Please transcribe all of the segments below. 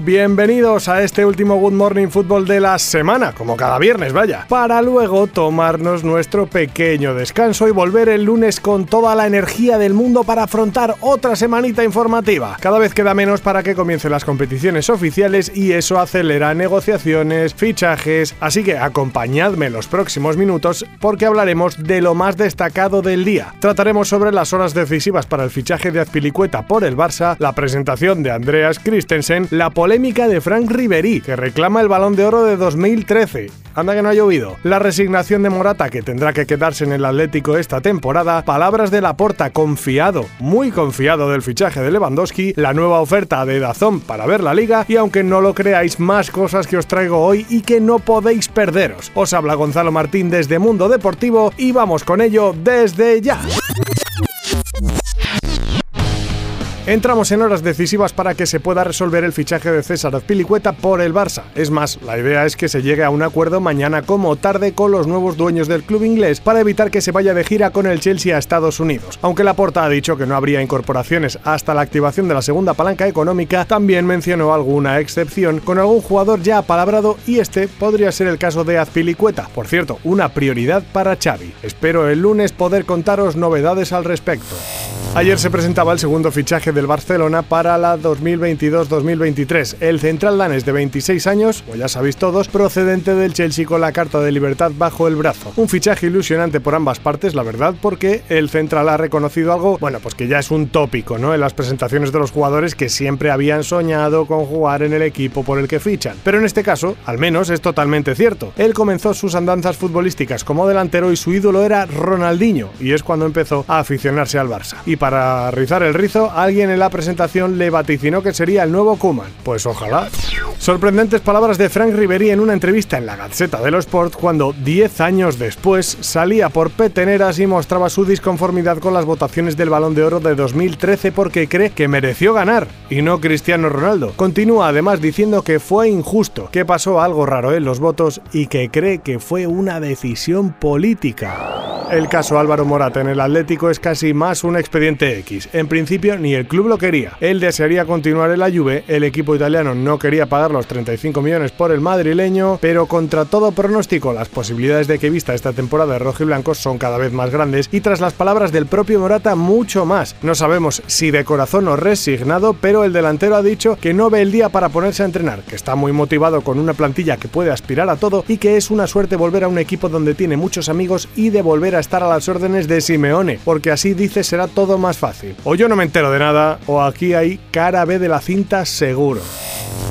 Bienvenidos a este último Good Morning Football de la semana, como cada viernes, vaya, para luego tomarnos nuestro pequeño descanso y volver el lunes con toda la energía del mundo para afrontar otra semanita informativa. Cada vez queda menos para que comiencen las competiciones oficiales y eso acelera negociaciones, fichajes, así que acompañadme los próximos minutos porque hablaremos de lo más destacado del día. Trataremos sobre las horas decisivas para el fichaje de Azpilicueta por el Barça, la presentación de Andreas Christensen, la polémica de Frank Ribery, que reclama el balón de oro de 2013. Anda que no ha llovido. La resignación de Morata, que tendrá que quedarse en el Atlético esta temporada. Palabras de Laporta, confiado, muy confiado del fichaje de Lewandowski. La nueva oferta de Dazón para ver la liga. Y aunque no lo creáis, más cosas que os traigo hoy y que no podéis perderos. Os habla Gonzalo Martín desde Mundo Deportivo y vamos con ello desde ya. Entramos en horas decisivas para que se pueda resolver el fichaje de César Azpilicueta por el Barça. Es más, la idea es que se llegue a un acuerdo mañana como tarde con los nuevos dueños del club inglés para evitar que se vaya de gira con el Chelsea a Estados Unidos. Aunque Laporta ha dicho que no habría incorporaciones hasta la activación de la segunda palanca económica, también mencionó alguna excepción con algún jugador ya apalabrado y este podría ser el caso de Azpilicueta. Por cierto, una prioridad para Xavi. Espero el lunes poder contaros novedades al respecto. Ayer se presentaba el segundo fichaje del Barcelona para la 2022-2023. El central danés de 26 años, o ya sabéis todos, procedente del Chelsea con la carta de libertad bajo el brazo. Un fichaje ilusionante por ambas partes, la verdad, porque el central ha reconocido algo, bueno, pues que ya es un tópico, ¿no? En las presentaciones de los jugadores que siempre habían soñado con jugar en el equipo por el que fichan. Pero en este caso, al menos, es totalmente cierto. Él comenzó sus andanzas futbolísticas como delantero y su ídolo era Ronaldinho, y es cuando empezó a aficionarse al Barça. Y rizar el rizo, alguien en la presentación le vaticinó que sería el nuevo Kuman. Pues ojalá. Sorprendentes palabras de Frank Ribery en una entrevista en la Gaceta de los Sport cuando 10 años después salía por peteneras y mostraba su disconformidad con las votaciones del Balón de Oro de 2013 porque cree que mereció ganar y no Cristiano Ronaldo. Continúa además diciendo que fue injusto, que pasó algo raro en los votos y que cree que fue una decisión política. El caso Álvaro Morata en el Atlético es casi más un expediente En principio ni el club lo quería. Él desearía continuar en la Juve, el equipo italiano no quería pagar los 35 millones por el madrileño, pero contra todo pronóstico las posibilidades de que vista esta temporada de rojo y blanco son cada vez más grandes y tras las palabras del propio Morata mucho más. No sabemos si de corazón o resignado, pero el delantero ha dicho que no ve el día para ponerse a entrenar, que está muy motivado con una plantilla que puede aspirar a todo y que es una suerte volver a un equipo donde tiene muchos amigos y de volver a estar a las órdenes de Simeone, porque así dice será todo más fácil. O yo no me entero de nada, o aquí hay cara B de la cinta seguro.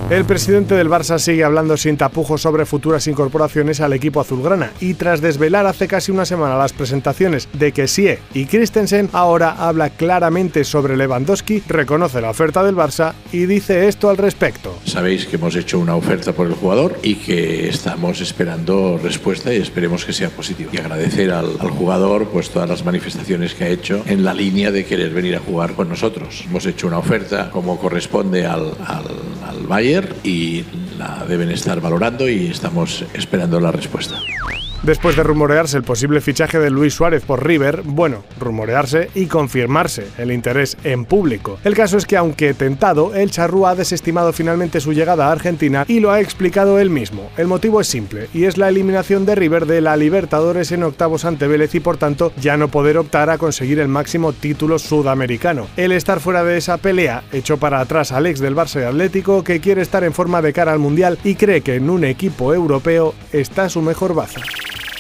El presidente del Barça sigue hablando sin tapujos sobre futuras incorporaciones al equipo azulgrana y tras desvelar hace casi una semana las presentaciones de Kessie y Christensen, ahora habla claramente sobre Lewandowski, reconoce la oferta del Barça y dice esto al respecto. Sabéis que hemos hecho una oferta por el jugador y que estamos esperando respuesta y esperemos que sea positivo. Y agradecer al, al jugador pues todas las manifestaciones que ha hecho en la línea de querer venir a jugar con nosotros. Hemos hecho una oferta como corresponde al, al, al Bayern y la deben estar valorando y estamos esperando la respuesta. Después de rumorearse el posible fichaje de Luis Suárez por River, bueno, rumorearse y confirmarse el interés en público. El caso es que aunque tentado, el Charrúa ha desestimado finalmente su llegada a Argentina y lo ha explicado él mismo. El motivo es simple y es la eliminación de River de la Libertadores en octavos ante Vélez y por tanto ya no poder optar a conseguir el máximo título sudamericano. El estar fuera de esa pelea echó para atrás al ex del Barça Atlético que quiere estar en forma de cara al Mundial y cree que en un equipo europeo está su mejor baza.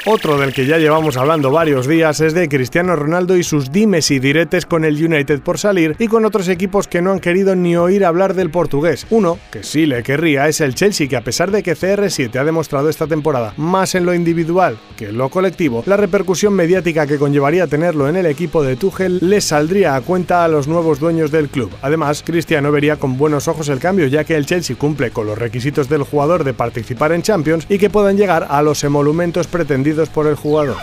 Otro del que ya llevamos hablando varios días es de Cristiano Ronaldo y sus dimes y diretes con el United por salir y con otros equipos que no han querido ni oír hablar del portugués. Uno, que sí le querría, es el Chelsea, que a pesar de que CR7 ha demostrado esta temporada más en lo individual que en lo colectivo, la repercusión mediática que conllevaría tenerlo en el equipo de Tuchel le saldría a cuenta a los nuevos dueños del club. Además, Cristiano vería con buenos ojos el cambio, ya que el Chelsea cumple con los requisitos del jugador de participar en Champions y que puedan llegar a los emolumentos pretendidos por el jugador.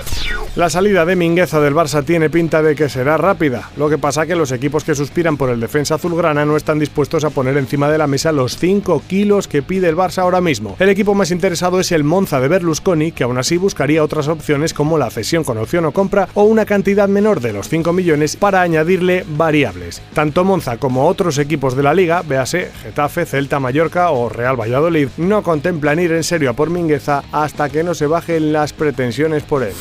La salida de Mingueza del Barça tiene pinta de que será rápida, lo que pasa que los equipos que suspiran por el defensa azulgrana no están dispuestos a poner encima de la mesa los 5 kilos que pide el Barça ahora mismo. El equipo más interesado es el Monza de Berlusconi, que aún así buscaría otras opciones como la cesión con opción o compra o una cantidad menor de los 5 millones para añadirle variables. Tanto Monza como otros equipos de la liga, véase Getafe, Celta, Mallorca o Real Valladolid, no contemplan ir en serio a por Mingueza hasta que no se bajen las pretensiones por él.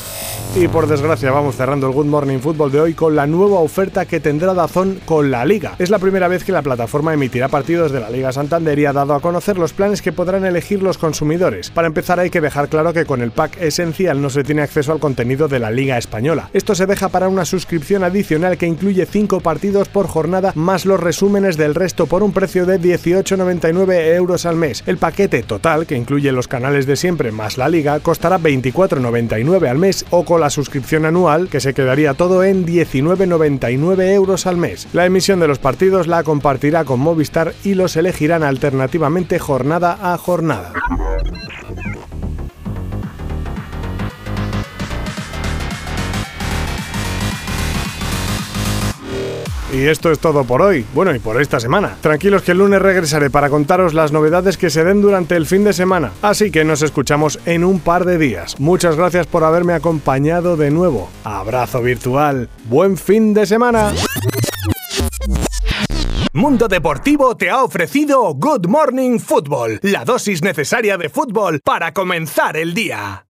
Y por desgracia vamos cerrando el Good Morning Football de hoy con la nueva oferta que tendrá Dazón con la Liga. Es la primera vez que la plataforma emitirá partidos de la Liga Santander y ha dado a conocer los planes que podrán elegir los consumidores. Para empezar hay que dejar claro que con el pack esencial no se tiene acceso al contenido de la Liga Española. Esto se deja para una suscripción adicional que incluye 5 partidos por jornada más los resúmenes del resto por un precio de 18,99 euros al mes. El paquete total, que incluye los canales de siempre más la Liga, costará 24,99 al mes con la suscripción anual, que se quedaría todo en 19,99 euros al mes. La emisión de los partidos la compartirá con Movistar y los elegirán alternativamente jornada a jornada. Y esto es todo por hoy, bueno, y por esta semana. Tranquilos que el lunes regresaré para contaros las novedades que se den durante el fin de semana. Así que nos escuchamos en un par de días. Muchas gracias por haberme acompañado de nuevo. Abrazo virtual. Buen fin de semana. Mundo Deportivo te ha ofrecido Good Morning Football, la dosis necesaria de fútbol para comenzar el día.